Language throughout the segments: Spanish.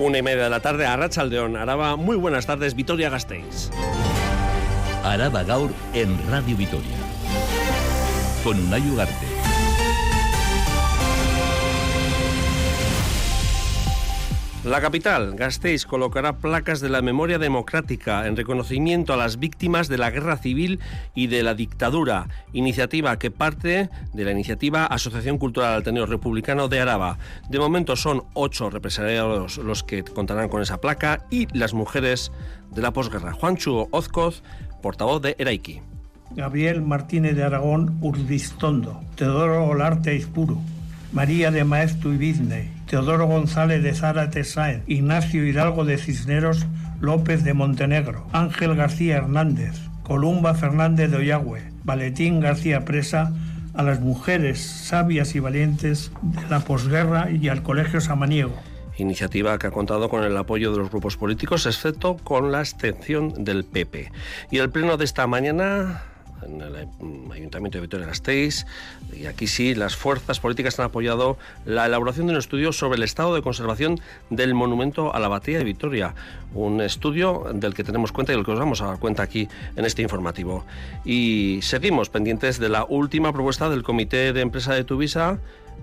Una y media de la tarde a Rachaldeón, Araba. Muy buenas tardes, Vitoria Gasteiz. Araba Gaur en Radio Vitoria. Con Unai Ugarte. La capital, Gasteiz, colocará placas de la memoria democrática en reconocimiento a las víctimas de la guerra civil y de la dictadura, iniciativa que parte de la iniciativa Asociación Cultural Ateneo Republicano de Araba. De momento son ocho represaliados los que contarán con esa placa y las mujeres de la posguerra. Juanchu Ozcoz, portavoz de Eraiki. Gabriel Martínez de Aragón Urdistondo, Teodoro Olarte Ispuru, María de Maestu Ibizne, Teodoro González de Zárate Sáenz, Ignacio Hidalgo de Cisneros López de Montenegro, Ángel García Hernández, Columba Fernández de Oyagüe, Valentín García Presa, a las mujeres sabias y valientes de la posguerra y al Colegio Samaniego. Iniciativa que ha contado con el apoyo de los grupos políticos, excepto con la abstención del PP. Y el pleno de esta mañana en el Ayuntamiento de Vitoria-Gasteiz. Y aquí sí, las fuerzas políticas han apoyado la elaboración de un estudio sobre el estado de conservación del monumento a la Batalla de Vitoria. Un estudio del que tenemos cuenta y del que os vamos a dar cuenta aquí en este informativo. Y seguimos pendientes de la última propuesta del Comité de Empresa de Tuvisa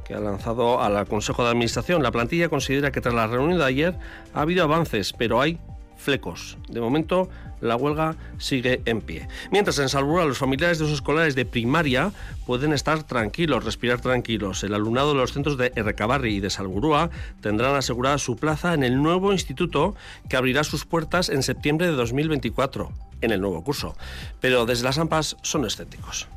que ha lanzado al Consejo de Administración. La plantilla considera que tras la reunión de ayer ha habido avances, pero hay flecos. De momento, la huelga sigue en pie. Mientras en Salburua los familiares de los escolares de primaria pueden estar tranquilos, respirar tranquilos. El alumnado de los centros de Errecabarri y de Salburúa tendrán asegurada su plaza en el nuevo instituto que abrirá sus puertas en septiembre de 2024, en el nuevo curso. Pero desde las AMPAs son escépticos.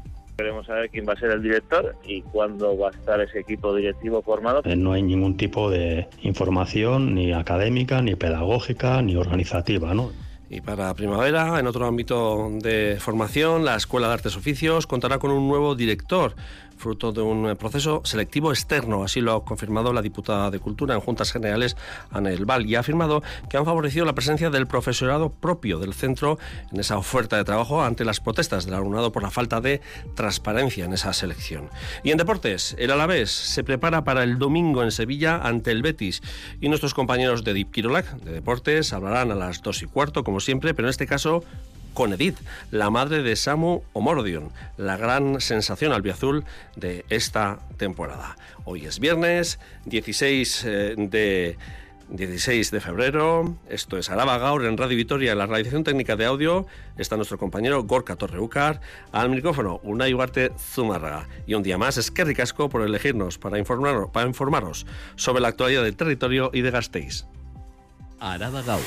Queremos saber quién va a ser el director y cuándo va a estar ese equipo directivo formado. Eh, no hay ningún tipo de información ni académica, ni pedagógica, ni organizativa, ¿no? Y para primavera, en otro ámbito de formación, la Escuela de Artes Oficios contará con un nuevo director fruto de un proceso selectivo externo. Así lo ha confirmado la diputada de Cultura en Juntas Generales, Ana Val, y ha afirmado que han favorecido la presencia del profesorado propio del centro en esa oferta de trabajo ante las protestas del alumnado por la falta de transparencia en esa selección. Y en deportes, el Alavés se prepara para el domingo en Sevilla ante el Betis y nuestros compañeros de Deep Kirolac de deportes hablarán a las dos y cuarto, como siempre, pero en este caso con Edith, la madre de Samu Omordion, la gran sensación albiazul de esta temporada. Hoy es viernes 16 eh, de 16 de febrero. Esto es Araba Gaur en Radio Vitoria. En la realización técnica de audio está nuestro compañero Gorka Torreucar. Al micrófono, Unai Ugarte Zumárraga. Y un día más, es que ricasco por elegirnos para, informar, para informaros sobre la actualidad del territorio y de Gasteiz. Araba Gaur.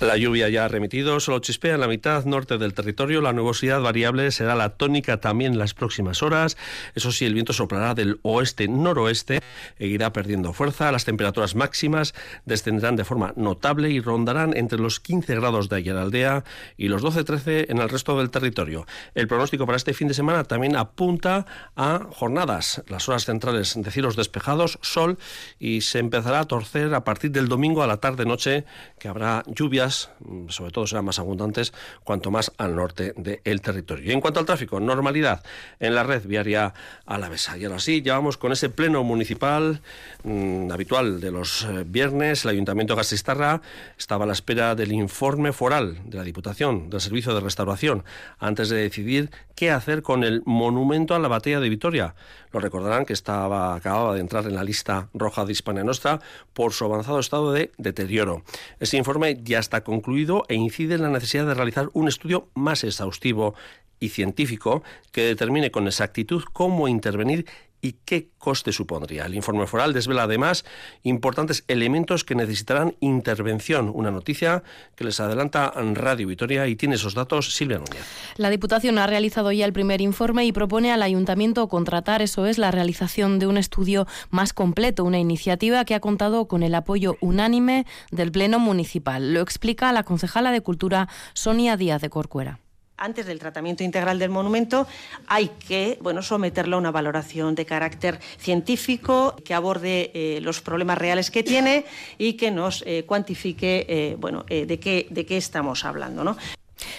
La lluvia ya ha remitido, solo chispea en la mitad norte del territorio. La nubosidad variable será la tónica también en las próximas horas. Eso sí, el viento soplará del oeste-noroeste e irá perdiendo fuerza. Las temperaturas máximas descenderán de forma notable y rondarán entre los 15 grados de ayer aldea y los 12-13 en el resto del territorio. El pronóstico para este fin de semana también apunta a jornadas. Las horas centrales de cielos despejados, sol y se empezará a torcer a partir del domingo a la tarde-noche que habrá lluvias Mm, sobre todo serán más abundantes cuanto más al norte del territorio. Y en cuanto al tráfico, normalidad en la red viaria alavesa. Y ahora sí, ya vamos con ese pleno municipal mm, habitual de los eh, viernes. El Ayuntamiento de Gasistarra estaba a la espera del informe foral de la Diputación del Servicio de Restauración antes de decidir qué hacer con el monumento a la batalla de Vitoria. Lo recordarán que estaba, acababa de entrar en la lista roja de Hispania Nostra por su avanzado estado de deterioro. Ese informe ya está concluido e incide en la necesidad de realizar un estudio más exhaustivo y científico que determine con exactitud cómo intervenir y qué coste supondría. El informe foral desvela además importantes elementos que necesitarán intervención. Una noticia que les adelanta Radio Vitoria y tiene esos datos Silvia Núñez. La Diputación ha realizado ya el primer informe y propone al Ayuntamiento contratar, eso es, la realización de un estudio más completo, una iniciativa que ha contado con el apoyo unánime del Pleno Municipal. Lo explica la concejala de Cultura Sonia Díaz de Corcuera antes del tratamiento integral del monumento hay que bueno, someterlo a una valoración de carácter científico que aborde eh, los problemas reales que tiene y que nos eh, cuantifique eh, bueno, de, qué, de qué estamos hablando. ¿no?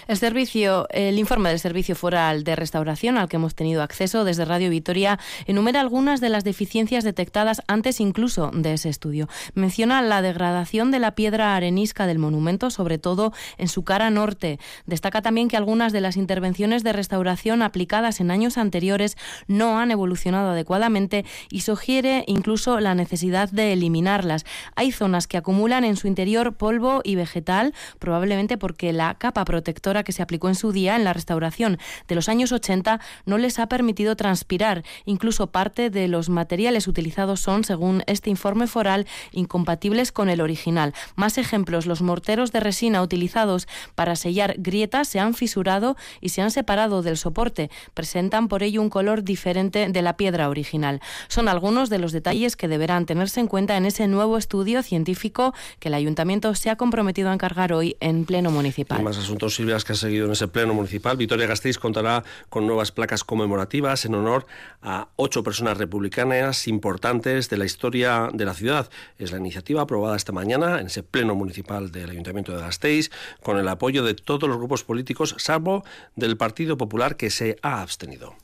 El servicio, el informe del Servicio Foral de Restauración al que hemos tenido acceso desde Radio Vitoria enumera algunas de las deficiencias detectadas antes incluso de ese estudio. Menciona la degradación de la piedra arenisca del monumento, sobre todo en su cara norte. Destaca también que algunas de las intervenciones de restauración aplicadas en años anteriores no han evolucionado adecuadamente y sugiere incluso la necesidad de eliminarlas. Hay zonas que acumulan en su interior polvo y vegetal, probablemente porque la capa protectora que se aplicó en su día en la restauración de los años 80 no les ha permitido transpirar. Incluso parte de los materiales utilizados son, según este informe foral, incompatibles con el original. Más ejemplos, los morteros de resina utilizados para sellar grietas se han fisurado y se han separado del soporte. Presentan por ello un color diferente de la piedra original. Son algunos de los detalles que deberán tenerse en cuenta en ese nuevo estudio científico que el ayuntamiento se ha comprometido a encargar hoy en pleno municipal. más asuntos Que ha seguido en ese pleno municipal. Vitoria Gasteiz contará con nuevas placas conmemorativas en honor a ocho personas republicanas importantes de la historia de la ciudad. Es la iniciativa aprobada esta mañana en ese pleno municipal del Ayuntamiento de Gasteiz con el apoyo de todos los grupos políticos, salvo del Partido Popular que se ha abstenido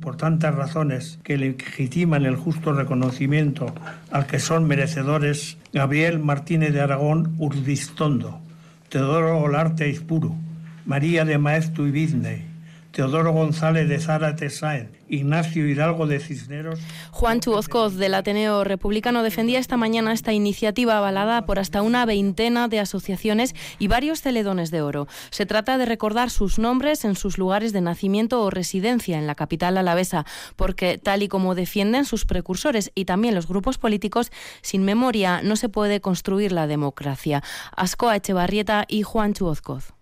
por tantas razones que legitiman el justo reconocimiento al que son merecedores Gabriel Martínez de Aragón Urdistondo, Teodoro Olarte Ispuru, María de Maestu y Vidney, Teodoro González de Zárate Sáenz, Ignacio Hidalgo de Cisneros. Juan Chuozcoz del Ateneo Republicano defendía esta mañana esta iniciativa avalada por hasta una veintena de asociaciones y varios celedones de oro. Se trata de recordar sus nombres en sus lugares de nacimiento o residencia en la capital alavesa, porque tal y como defienden sus precursores y también los grupos políticos, sin memoria no se puede construir la democracia. Ascoa Echevarrieta y Juan Chuozcoz.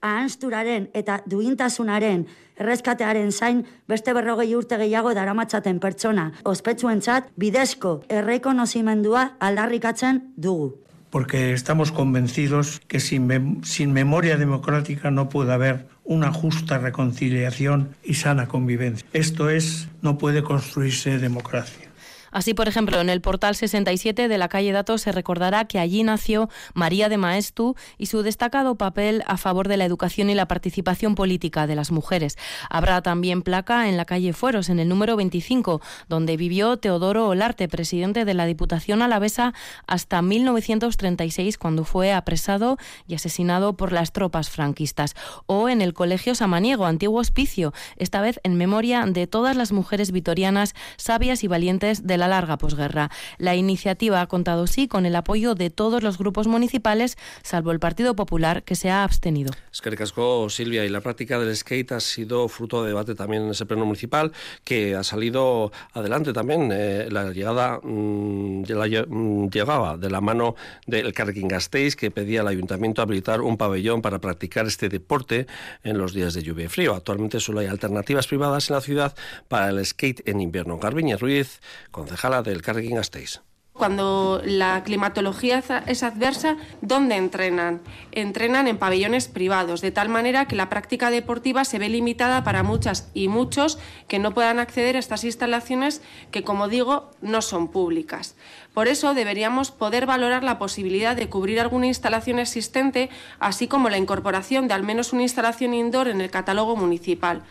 Ahansturaren eta duintasunaren errezkatearen zain beste berrogei urte gehiago daramatzaten pertsona ospetsuentzat bidezko errekonozimendua aldarrikatzen dugu. Porque estamos convencidos que sin, mem sin memoria democrática no puede haber una justa reconciliación y sana convivencia. Esto es, no puede construirse democracia. Así, por ejemplo, en el portal 67 de la calle Datos se recordará que allí nació María de Maestu y su destacado papel a favor de la educación y la participación política de las mujeres. Habrá también placa en la calle Fueros, en el número 25, donde vivió Teodoro Olarte, presidente de la Diputación Alavesa hasta 1936, cuando fue apresado y asesinado por las tropas franquistas. O en el Colegio Samaniego, antiguo hospicio, esta vez en memoria de todas las mujeres vitorianas sabias y valientes de la larga posguerra. La iniciativa ha contado sí con el apoyo de todos los grupos municipales, salvo el Partido Popular, que se ha abstenido. Es que casco, Silvia, y la práctica del skate ha sido fruto de debate también en ese pleno municipal, que ha salido adelante también. Eh, la llegada mm, la, mm, llegaba de la mano del Carrequín Gasteiz, que pedía al ayuntamiento habilitar un pabellón para practicar este deporte en los días de lluvia y frío. Actualmente solo hay alternativas privadas en la ciudad para el skate en invierno. Garbiñe Ruiz, con concejala del Carrequín Gasteiz. Cuando la climatología es adversa, ¿dónde entrenan? Entrenan en pabellones privados, de tal manera que la práctica deportiva se ve limitada para muchas y muchos que no puedan acceder a estas instalaciones que, como digo, no son públicas. Por eso deberíamos poder valorar la posibilidad de cubrir alguna instalación existente, así como la incorporación de al menos una instalación indoor en el catálogo municipal.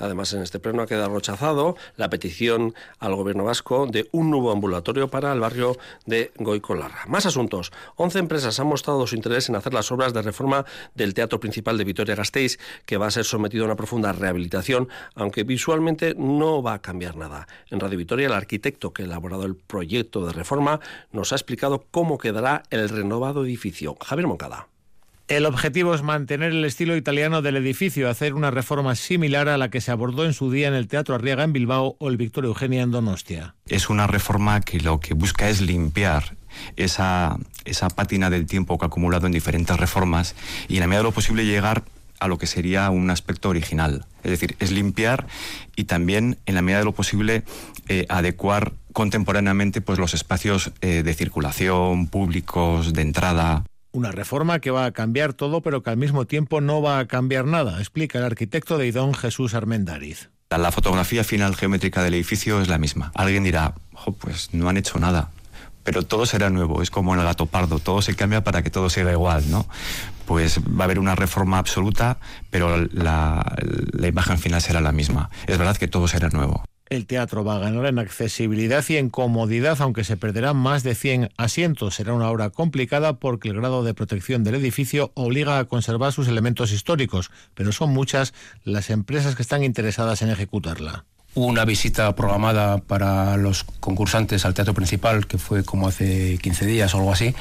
Además, en este pleno ha quedado rechazado la petición al gobierno vasco de un nuevo ambulatorio para el barrio de Goicolarra. Más asuntos. Once empresas han mostrado su interés en hacer las obras de reforma del Teatro Principal de Vitoria-Gasteiz, que va a ser sometido a una profunda rehabilitación, aunque visualmente no va a cambiar nada. En Radio Vitoria, el arquitecto que ha elaborado el proyecto de reforma nos ha explicado cómo quedará el renovado edificio. Javier Moncada. El objetivo es mantener el estilo italiano del edificio, hacer una reforma similar a la que se abordó en su día en el Teatro Arriaga en Bilbao o el Victoria Eugenia en Donostia. Es una reforma que lo que busca es limpiar esa, esa pátina del tiempo que ha acumulado en diferentes reformas y en la medida de lo posible llegar a lo que sería un aspecto original. Es decir, es limpiar y también, en la medida de lo posible, eh, adecuar contemporáneamente pues, los espacios eh, de circulación, públicos, de entrada. Una reforma que va a cambiar todo, pero que al mismo tiempo no va a cambiar nada, explica el arquitecto de Idón Jesús Armendariz. La fotografía final geométrica del edificio es la misma. Alguien dirá, pues no han hecho nada. pero todo será nuevo, es como el gato pardo, todo se cambia para que todo siga igual, ¿no? Pues va a haber una reforma absoluta, pero la imagen final será la misma. Es verdad que todo será nuevo. El teatro va a ganar en accesibilidad y en comodidad, aunque se perderán más de 100 asientos. Será una obra complicada porque el grado de protección del edificio obliga a conservar sus elementos históricos, pero son muchas las empresas que están interesadas en ejecutarla. Hubo una visita programada para los concursantes al teatro principal, que fue como hace 15 días o algo así,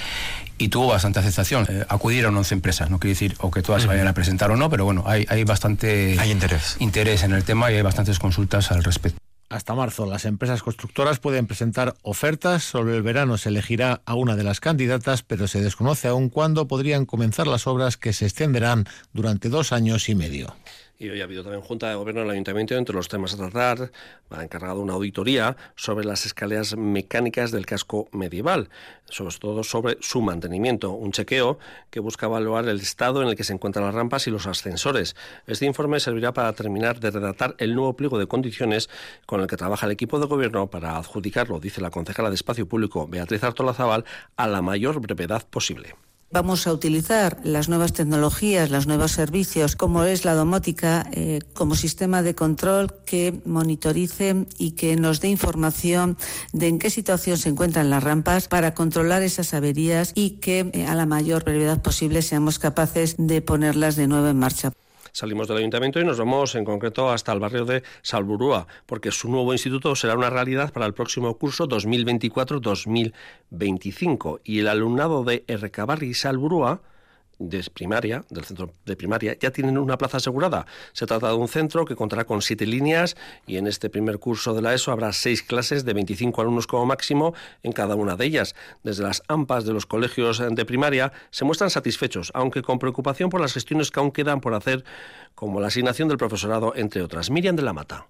y tuvo bastante aceptación. Eh, acudieron 11 empresas, no quiere decir o que todas se vayan a presentar o no, pero bueno, hay, hay bastante hay interés. interés en el tema y hay bastantes consultas al respecto. Hasta marzo, las empresas constructoras pueden presentar ofertas. Sobre el verano se elegirá a una de las candidatas, pero se desconoce aún cuándo podrían comenzar las obras que se extenderán durante dos años y medio. Y hoy ha habido también Junta de Gobierno del Ayuntamiento entre los temas a tratar. Ha encargado una auditoría sobre las escaleras mecánicas del casco medieval, sobre todo sobre su mantenimiento. Un chequeo que busca evaluar el estado en el que se encuentran las rampas y los ascensores. Este informe servirá para terminar de redactar el nuevo pliego de condiciones con el que trabaja el equipo de gobierno para adjudicarlo, dice la concejala de Espacio Público Beatriz Artola Zaval, a la mayor brevedad posible. Vamos a utilizar las nuevas tecnologías, los nuevos servicios, como es la domótica, eh, como sistema de control que monitorice y que nos dé información de en qué situación se encuentran las rampas para controlar esas averías y que eh, a la mayor brevedad posible seamos capaces de ponerlas de nuevo en marcha. Salimos del ayuntamiento y nos vamos en concreto hasta el barrio de Salburúa, porque su nuevo instituto será una realidad para el próximo curso 2024-2025 y el alumnado de Errecabarri y Salburúa de primaria, del centro de primaria, ya tienen una plaza asegurada. Se trata de un centro que contará con siete líneas y en este primer curso de la ESO habrá seis clases de 25 alumnos como máximo en cada una de ellas. Desde las AMPAs de los colegios de primaria se muestran satisfechos, aunque con preocupación por las gestiones que aún quedan por hacer, como la asignación del profesorado, entre otras. Miriam de la Mata.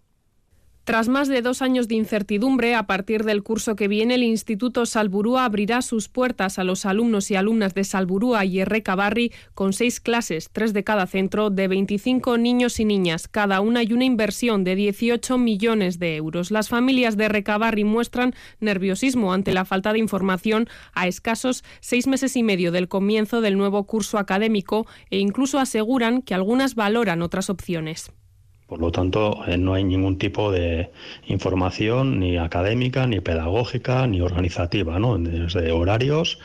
Tras más de dos años de incertidumbre, a partir del curso que viene, el Instituto Salburúa abrirá sus puertas a los alumnos y alumnas de Salburúa y Errecabarri con seis clases, tres de cada centro, de 25 niños y niñas, cada una y una inversión de 18 millones de euros. Las familias de Errecabarri muestran nerviosismo ante la falta de información a escasos seis meses y medio del comienzo del nuevo curso académico e incluso aseguran que algunas valoran otras opciones. Por lo tanto, eh, no hay ningún tipo de información ni académica, ni pedagógica, ni organizativa, ¿no? Desde horarios,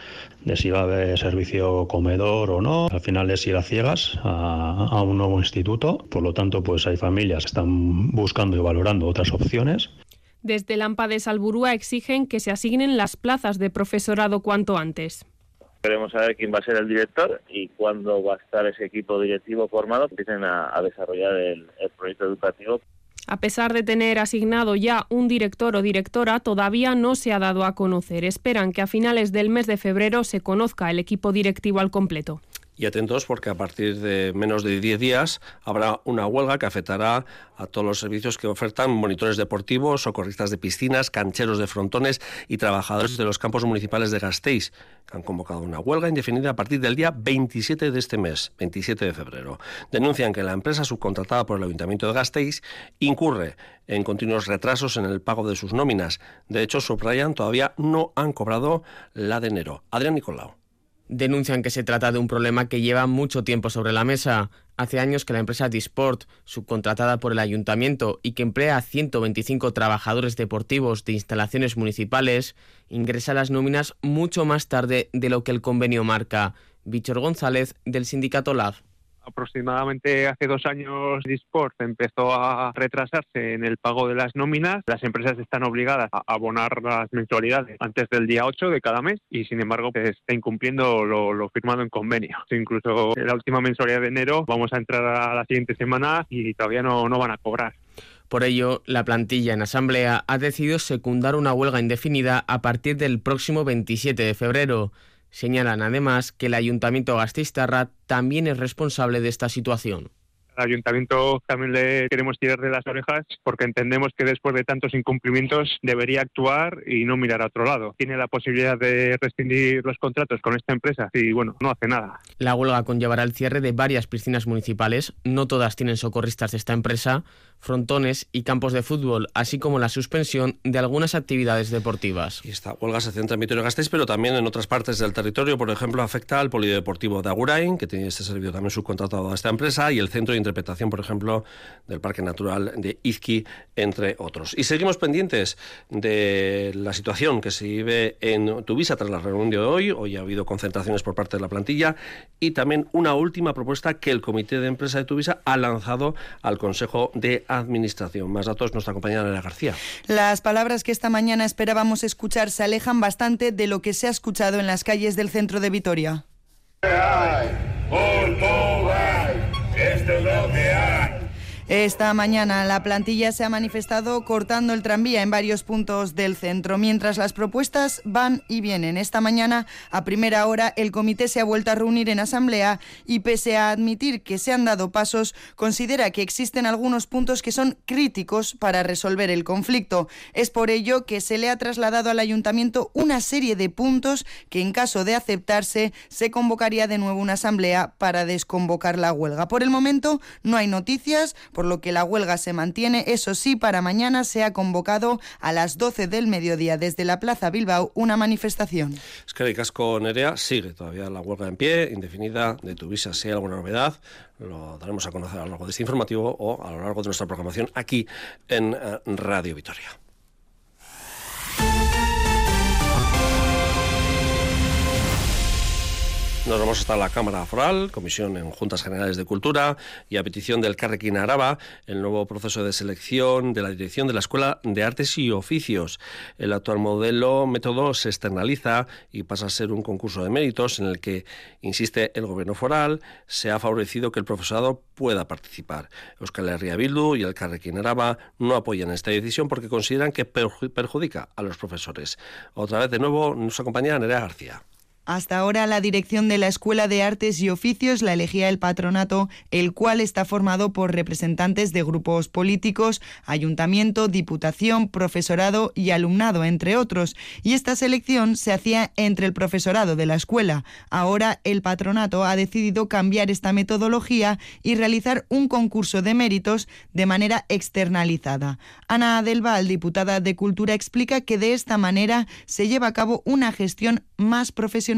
de si va a haber servicio comedor o no. Al final es ir a ciegas a, un nuevo instituto. Por lo tanto, pues hay familias que están buscando y valorando otras opciones. Desde el AMPA de Salburúa exigen que se asignen las plazas de profesorado cuanto antes. Queremos saber quién va a ser el director y cuándo va a estar ese equipo directivo formado, empiecen a, desarrollar el proyecto educativo. A pesar de tener asignado ya un director o directora, todavía no se ha dado a conocer. Esperan que a finales del mes de febrero se conozca el equipo directivo al completo. Y atentos porque a partir de menos de 10 días habrá una huelga que afectará a todos los servicios que ofertan monitores deportivos, socorristas de piscinas, cancheros de frontones y trabajadores de los campos municipales de Gasteiz, que han convocado una huelga indefinida a partir del día 27 de este mes, 27 de febrero. Denuncian que la empresa subcontratada por el Ayuntamiento de Gasteiz incurre en continuos retrasos en el pago de sus nóminas. De hecho, subrayan, todavía no han cobrado la de enero. Adrián Nicolau denuncian que se trata de un problema que lleva mucho tiempo sobre la mesa. Hace años que la empresa Disport, subcontratada por el ayuntamiento y que emplea a 125 trabajadores deportivos de instalaciones municipales, ingresa las nóminas mucho más tarde de lo que el convenio marca. Víctor González, del sindicato LAG aproximadamente hace dos años Disport empezó a retrasarse en el pago de las nóminas. Las empresas están obligadas a abonar las mensualidades antes del día 8 de cada mes y sin embargo se está incumpliendo lo, firmado en convenio. Incluso en la última mensualidad de enero vamos a entrar a la siguiente semana y todavía no van a cobrar. Por ello, la plantilla en asamblea ha decidido secundar una huelga indefinida a partir del próximo 27 de febrero. Señalan además que el Ayuntamiento Gastistarra también es responsable de esta situación. Al ayuntamiento también le queremos tirar de las orejas porque entendemos que después de tantos incumplimientos debería actuar y no mirar a otro lado. Tiene la posibilidad de rescindir los contratos con esta empresa y bueno, no hace nada. La huelga conllevará el cierre de varias piscinas municipales, no todas tienen socorristas de esta empresa, frontones y campos de fútbol, así como la suspensión de algunas actividades deportivas. Y esta huelga se centra en Vitoria-Gasteiz, pero también en otras partes del territorio. Por ejemplo, afecta al Polideportivo de Agurain, que tiene este servicio también subcontratado a esta empresa, y el Centro de Interpretación, por ejemplo, del Parque Natural de Izqui, entre otros. Y seguimos pendientes de la situación que se vive en Tuvisa tras la reunión de hoy. Hoy ha habido concentraciones por parte de la plantilla y también una última propuesta que el Comité de Empresa de Tuvisa ha lanzado al Consejo de Administración. Más datos, nuestra compañera Ana García. Las palabras que esta mañana esperábamos escuchar se alejan bastante de lo que se ha escuchado en las calles del centro de Vitoria. Esto es lo que hay. Esta mañana la plantilla se ha manifestado cortando el tranvía en varios puntos del centro, mientras las propuestas van y vienen. Esta mañana, a primera hora, el comité se ha vuelto a reunir en asamblea y, pese a admitir que se han dado pasos, considera que existen algunos puntos que son críticos para resolver el conflicto. Es por ello que se le ha trasladado al ayuntamiento una serie de puntos que, en caso de aceptarse, se convocaría de nuevo una asamblea para desconvocar la huelga. Por el momento, no hay noticias por lo que la huelga se mantiene. Eso sí, para mañana se ha convocado a las 12 del mediodía desde la Plaza Bilbao una manifestación. Es que el casco Nerea sigue todavía la huelga en pie, indefinida, de Tuvisa. Si hay alguna novedad, lo daremos a conocer a lo largo de este informativo o a lo largo de nuestra programación aquí en eh, Radio Vitoria. Nos vamos hasta la Cámara Foral, Comisión en Juntas Generales de Cultura y a petición del Carrequín Araba, el nuevo proceso de selección de la dirección de la Escuela de Artes y Oficios. El actual modelo método se externaliza y pasa a ser un concurso de méritos en el que, insiste el Gobierno foral, se ha favorecido que el profesorado pueda participar. Euskal Herria Bildu y el Carrequín Araba no apoyan esta decisión porque consideran que perjudica a los profesores. Otra vez de nuevo nos acompaña Nerea García. Hasta ahora la dirección de la Escuela de Artes y Oficios la elegía el patronato, el cual está formado por representantes de grupos políticos, ayuntamiento, diputación, profesorado y alumnado, entre otros. Y esta selección se hacía entre el profesorado de la escuela. Ahora el patronato ha decidido cambiar esta metodología y realizar un concurso de méritos de manera externalizada. Ana Adelval, diputada de Cultura, explica que de esta manera se lleva a cabo una gestión más profesional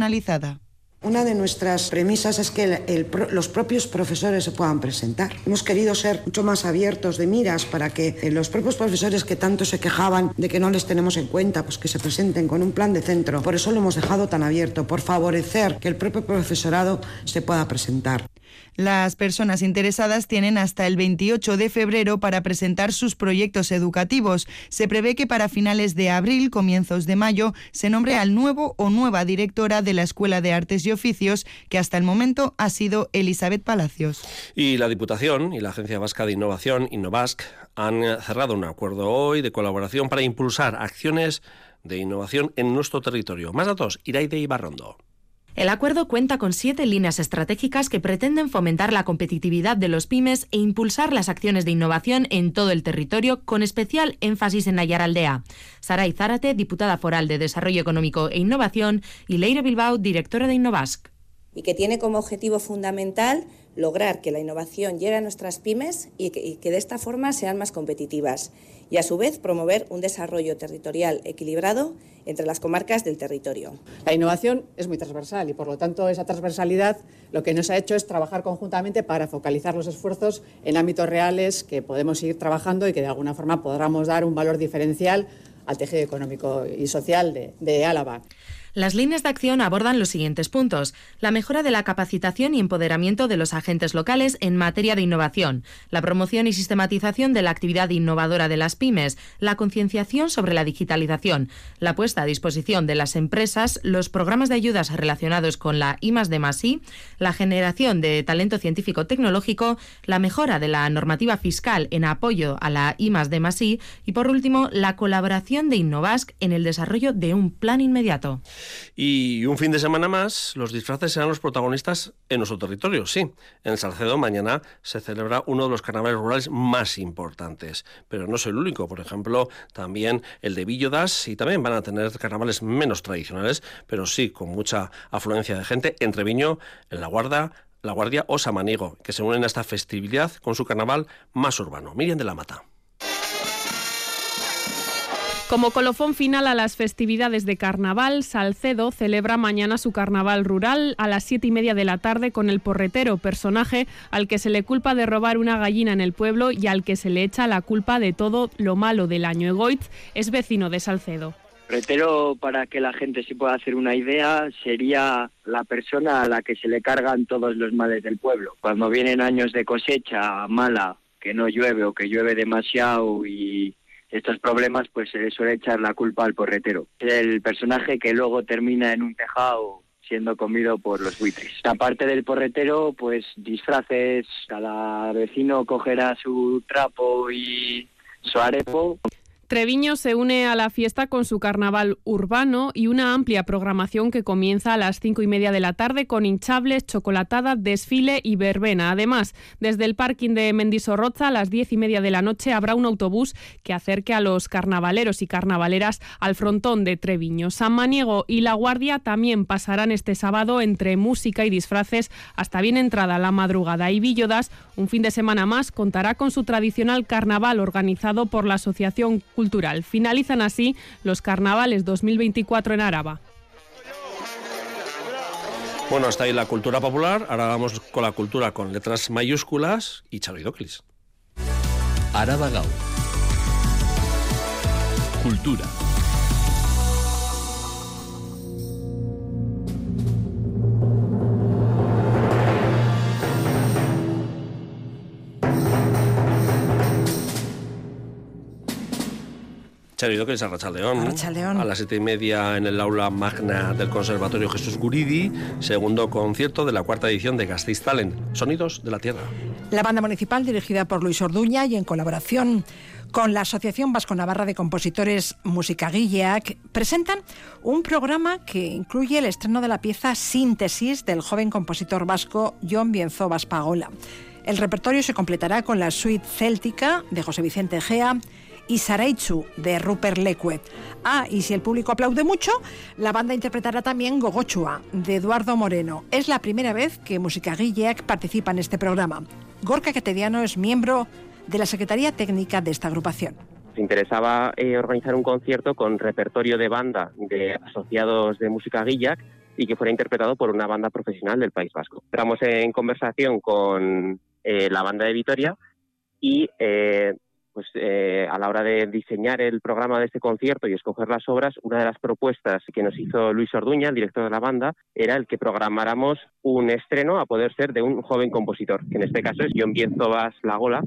una de nuestras premisas es que los propios profesores se puedan presentar. Hemos querido ser mucho más abiertos de miras para que eh, los propios profesores que tanto se quejaban de que no les tenemos en cuenta, pues que se presenten con un plan de centro. Por eso lo hemos dejado tan abierto, por favorecer que el propio profesorado se pueda presentar. Las personas interesadas tienen hasta el 28 de febrero para presentar sus proyectos educativos. Se prevé que para finales de abril, comienzos de mayo, se nombre al nuevo o nueva directora de la Escuela de Artes y Oficios, que hasta el momento ha sido Elizabeth Palacios. Y la Diputación y la Agencia Vasca de Innovación, Innovask, han cerrado un acuerdo hoy de colaboración para impulsar acciones de innovación en nuestro territorio. Más datos, Iraide Ibarrondo. El acuerdo cuenta con siete líneas estratégicas que pretenden fomentar la competitividad de los pymes e impulsar las acciones de innovación en todo el territorio, con especial énfasis en Nayaraldea. Saray Zárate, diputada foral de Desarrollo Económico e Innovación, y Leire Bilbao, directora de Innovask. Y que tiene como objetivo fundamental lograr que la innovación llegue a nuestras pymes y que de esta forma sean más competitivas y a su vez promover un desarrollo territorial equilibrado entre las comarcas del territorio. La innovación es muy transversal y por lo tanto esa transversalidad lo que nos ha hecho es trabajar conjuntamente para focalizar los esfuerzos en ámbitos reales que podemos seguir trabajando y que de alguna forma podamos dar un valor diferencial al tejido económico y social de Álava. Las líneas de acción abordan los siguientes puntos. La mejora de la capacitación y empoderamiento de los agentes locales en materia de innovación, la promoción y sistematización de la actividad innovadora de las pymes, la concienciación sobre la digitalización, la puesta a disposición de las empresas, los programas de ayudas relacionados con la I la generación de talento científico tecnológico, la mejora de la normativa fiscal en apoyo a la I y, por último, la colaboración de Innovask en el desarrollo de un plan inmediato. Y un fin de semana más, los disfraces serán los protagonistas en nuestro territorio. Sí, en Salcedo mañana se celebra uno de los carnavales rurales más importantes, pero no es el único. Por ejemplo, también el de Villodas y también van a tener carnavales menos tradicionales, pero sí con mucha afluencia de gente entre Viño, en La Guarda, La Guardia o Samaniego, que se unen a esta festividad con su carnaval más urbano. Miriam de la Mata. Como colofón final a las festividades de carnaval, Salcedo celebra mañana su carnaval rural a las siete y media de la tarde con el porretero, personaje al que se le culpa de robar una gallina en el pueblo y al que se le echa la culpa de todo lo malo del año. Egoitz es vecino de Salcedo. Porretero, para que la gente se pueda hacer una idea, sería la persona a la que se le cargan todos los males del pueblo. Cuando vienen años de cosecha mala, que no llueve o que llueve demasiado y estos problemas, pues se le suele echar la culpa al porretero. El personaje que luego termina en un tejado siendo comido por los buitres. Aparte del porretero, pues disfraces, cada vecino cogerá su trapo y su arepo. Treviño se une a la fiesta con su carnaval urbano y una amplia programación que comienza a las cinco y media de la tarde con hinchables, chocolatada, desfile y verbena. Además, desde el parking de Mendisorroza a las diez y media de la noche habrá un autobús que acerque a los carnavaleros y carnavaleras al frontón de Treviño. San Maniego y La Guardia también pasarán este sábado entre música y disfraces hasta bien entrada la madrugada. Y Villodas, un fin de semana más, contará con su tradicional carnaval organizado por la Asociación cultural. Finalizan así los carnavales 2024 en Araba. Bueno, hasta ahí la cultura popular. Ahora vamos con la cultura con letras mayúsculas y Chavidoclis. Araba Gau. Cultura. Que es Arrachaldeón. A las siete y media en el aula magna del Conservatorio Jesús Guridi, segundo concierto de la cuarta edición de Gasteiz Talent, Sonidos de la Tierra. La banda municipal, dirigida por Luis Orduña y en colaboración con la Asociación Vasco Navarra de Compositores Música Guillac, presentan un programa que incluye el estreno de la pieza Síntesis del joven compositor vasco John Bienzo Baspagola. El repertorio se completará con la suite céltica de José Vicente Gea, y Saraichu de Rupert Leque. Ah, y si el público aplaude mucho, la banda interpretará también Gogochua de Eduardo Moreno. Es la primera vez que Música Guillac participa en este programa. Gorka Catediano es miembro de la Secretaría Técnica de esta agrupación. Interesaba eh, organizar un concierto con repertorio de banda de asociados de Música Guillac y que fuera interpretado por una banda profesional del País Vasco. Estamos en conversación con eh, la banda de Vitoria y eh, pues eh, a la hora de diseñar el programa de este concierto y escoger las obras, una de las propuestas que nos hizo Luis Orduña, el director de la banda, era el que programáramos un estreno a poder ser de un joven compositor, que en este caso es John Bienzo La Gola,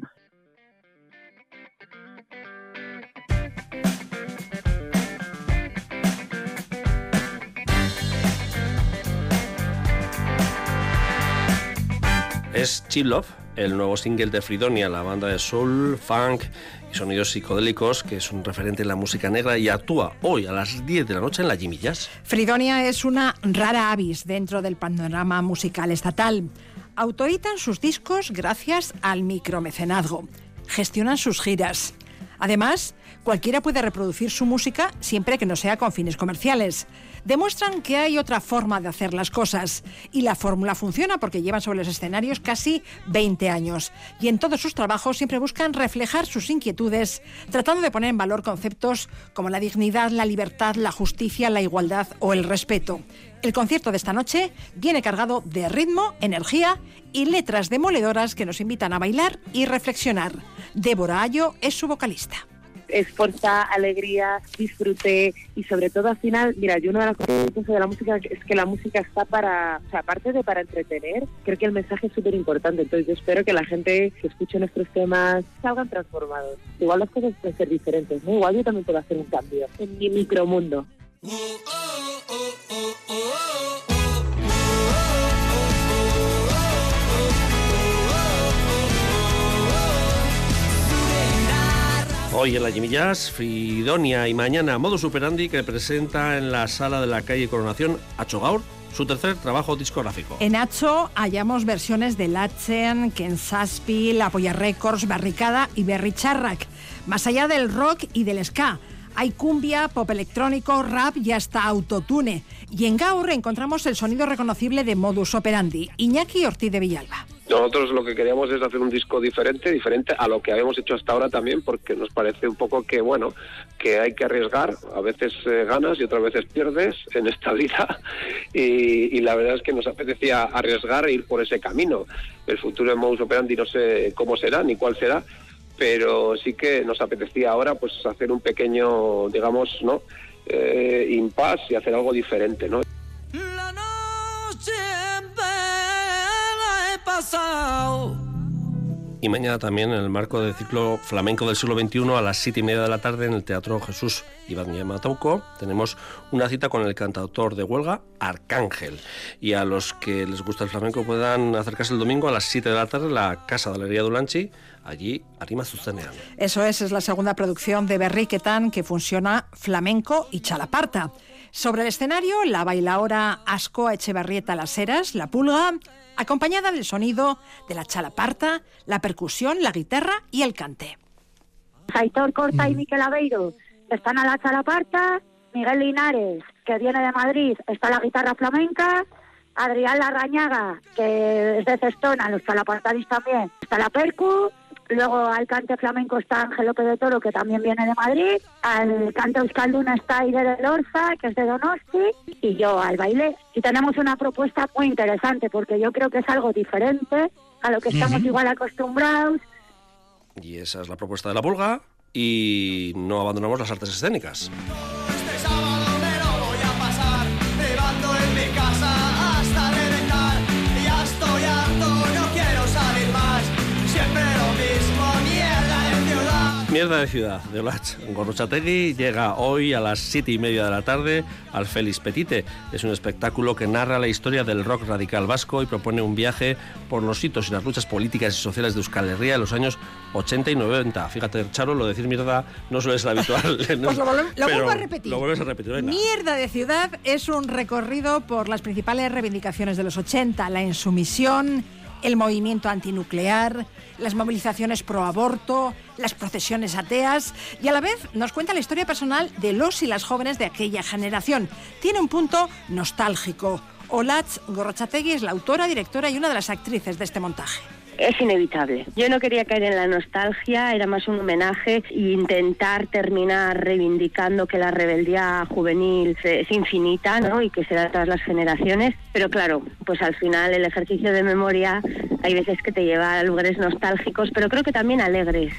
es Chill Love, el nuevo single de Fridonia, la banda de soul, funk y sonidos psicodélicos, que es un referente en la música negra y actúa hoy a las 10 de la noche en la Jimmy Jazz. Fridonia es una rara avis dentro del panorama musical estatal. Autoeditan sus discos gracias al micromecenazgo. Gestionan sus giras. Además, cualquiera puede reproducir su música siempre que no sea con fines comerciales demuestran que hay otra forma de hacer las cosas. Y la fórmula funciona porque llevan sobre los escenarios casi 20 años. Y en todos sus trabajos siempre buscan reflejar sus inquietudes, tratando de poner en valor conceptos como la dignidad, la libertad, la justicia, la igualdad o el respeto. El concierto de esta noche viene cargado de ritmo, energía y letras demoledoras que nos invitan a bailar y reflexionar. Débora Ayo es su vocalista es fuerza, alegría, disfrute y sobre todo al final, mira, yo una de las cosas que de la música es que la música está para, o sea, aparte de para entretener, creo que el mensaje es súper importante. Entonces yo espero que la gente que escuche nuestros temas salgan transformados. Igual las cosas pueden ser diferentes, ¿no? Igual yo también puedo hacer un cambio en mi micromundo. Hoy en la Jimmy Jazz, Fridonia y mañana Modo Superandi que presenta en la sala de la calle Coronación Acho Gaur su tercer trabajo discográfico. En Acho hallamos versiones de Lachen, Ken Saspi, La Records, Barricada y Berry Charrac. Más allá del rock y del ska, hay cumbia, pop electrónico, rap y hasta autotune. Y en Gaur encontramos el sonido reconocible de Modus Operandi, Iñaki Ortiz de Villalba. Nosotros lo que queríamos es hacer un disco diferente, diferente a lo que habíamos hecho hasta ahora también, porque nos parece un poco que, bueno, que hay que arriesgar, a veces eh, ganas y otras veces pierdes en esta vida, y, la verdad es que nos apetecía arriesgar e ir por ese camino. El futuro de Modus Operandi no sé cómo será ni cuál será, pero sí que nos apetecía ahora pues hacer un pequeño, digamos, ¿no? Eh, impasse y hacer algo diferente, ¿no? Pasado. Y mañana también en el marco del ciclo flamenco del siglo XXI a las siete y media de la tarde en el Teatro Jesús Iván Matauco tenemos una cita con el cantautor de huelga Arcángel. Y a los que les gusta el flamenco puedan acercarse el domingo a las 7 de la tarde en la Casa de Alegría Dulanchi allí Arima Zuzenean. Eso es, es la segunda producción de Berriquetan que funciona flamenco y chalaparta. Sobre el escenario, la bailaora Ascoa Echeverrieta Las Heras, la pulga, acompañada del sonido de la chalaparta, la percusión, la guitarra y el cante. Aitor Corta y Miquel Aveiro están a la chalaparta, Miguel Linares, que viene de Madrid, está la guitarra flamenca, Adrián Larrañaga, que es de Cestona, los chalapartaris también, está la percu, Luego al cante flamenco está Ángel López de Toro, que también viene de Madrid. Al cante euskalduna está Aire de Lorza, que es de Donosti. Y yo al baile. Y tenemos una propuesta muy interesante, porque yo creo que es algo diferente a lo que estamos igual acostumbrados. Y esa es la propuesta de la pulga. Y no abandonamos las artes escénicas. Mierda de ciudad de Olach Gorrochategui llega hoy a las siete y media de la tarde al Félix Petite. Es un espectáculo que narra la historia del rock radical vasco y propone un viaje por los hitos y las luchas políticas y sociales de Euskal Herria en los años 80 y 90. Fíjate, Charo, lo de decir mierda no suele ser habitual. pues lo, vuelvo a repetir. Lo vuelves a repetir. Mierda de ciudad es un recorrido por las principales reivindicaciones de los 80, la insumisión el movimiento antinuclear, las movilizaciones pro aborto, las procesiones ateas y a la vez nos cuenta la historia personal de los y las jóvenes de aquella generación. Tiene un punto nostálgico. Olatz Gorrochategui es la autora, directora y una de las actrices de este montaje es inevitable. Yo no quería caer en la nostalgia, era más un homenaje e intentar terminar reivindicando que la rebeldía juvenil es infinita ¿no? y que se da todas las generaciones. Pero claro, pues al final el ejercicio de memoria hay veces que te lleva a lugares nostálgicos, pero creo que también alegres.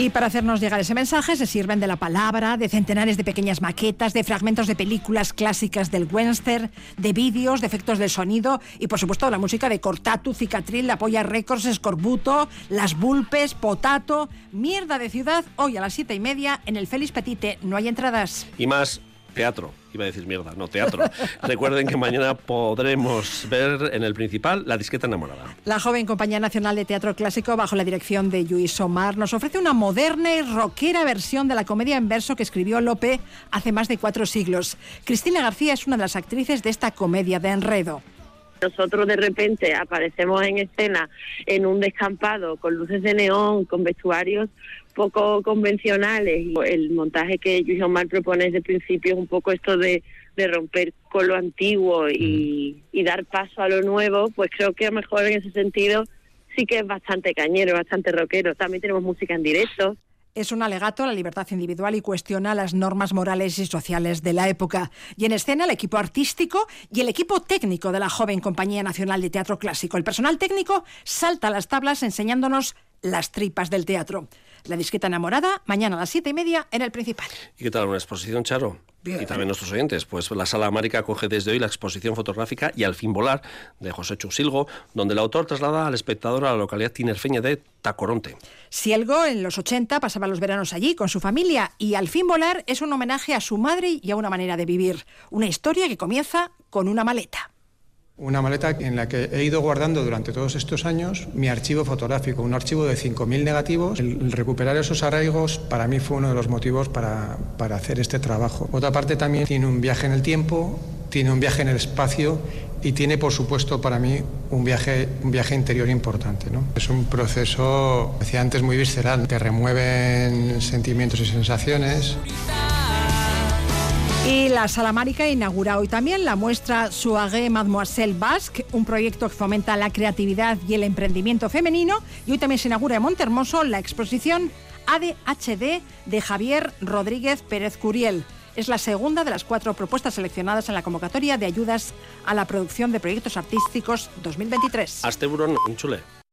Y para hacernos llegar ese mensaje se sirven de la palabra, de centenares de pequeñas maquetas, de fragmentos de películas clásicas del western, de vídeos, de efectos de sonido y por supuesto la música de Cortatu, Cicatril, La Polla Records, Escorbuto, Las Bulpes, Potato, Mierda de Ciudad, hoy a las siete y media en el Félix Petite. No hay entradas. Y más teatro. Iba a decir mierda, no, teatro. Recuerden que mañana podremos ver en el principal La disqueta enamorada. La joven Compañía Nacional de Teatro Clásico, bajo la dirección de Luis Omar, nos ofrece una moderna y rockera versión de la comedia en verso que escribió Lope hace más de cuatro siglos. Cristina García es una de las actrices de esta comedia de enredo. Nosotros de repente aparecemos en escena en un descampado con luces de neón, con vestuarios poco convencionales. El montaje que Luis Omar propone desde el principio es un poco esto de, romper con lo antiguo y, y, dar paso a lo nuevo, pues creo que a lo mejor en ese sentido sí que es bastante cañero, bastante rockero. También tenemos música en directo. Es un alegato a la libertad individual y cuestiona las normas morales y sociales de la época. Y en escena el equipo artístico y el equipo técnico de la joven Compañía Nacional de Teatro Clásico. El personal técnico salta a las tablas enseñándonos las tripas del teatro. La disqueta enamorada, mañana a las siete y media en el principal. ¿Y qué tal una exposición, Charo? Y también nuestros oyentes. Pues la Sala América acoge desde hoy la exposición fotográfica Y al fin volar de José Chusilgo, donde el autor traslada al espectador a la localidad tinerfeña de Tacoronte. Sielgo en los 80 pasaba los veranos allí con su familia y Al fin volar es un homenaje a su madre y a una manera de vivir. Una historia que comienza con una maleta. Una maleta en la que he ido guardando durante todos estos años mi archivo fotográfico, un archivo de 5.000 negativos. El, recuperar esos arraigos para mí fue uno de los motivos para, para hacer este trabajo. Otra parte también tiene un viaje en el tiempo, tiene un viaje en el espacio y tiene, por supuesto, para mí un viaje, un viaje interior importante. ¿no? Es un proceso, decía antes, muy visceral. Te remueven sentimientos y sensaciones. Y la Salamárica inaugura hoy también la muestra Suague Mademoiselle Basque, un proyecto que fomenta la creatividad y el emprendimiento femenino. Y hoy también se inaugura en Montermoso la exposición ADHD de Javier Rodríguez Pérez Curiel. Es la segunda de las cuatro propuestas seleccionadas en la convocatoria de ayudas a la producción de proyectos artísticos 2023. Asteburon, chule.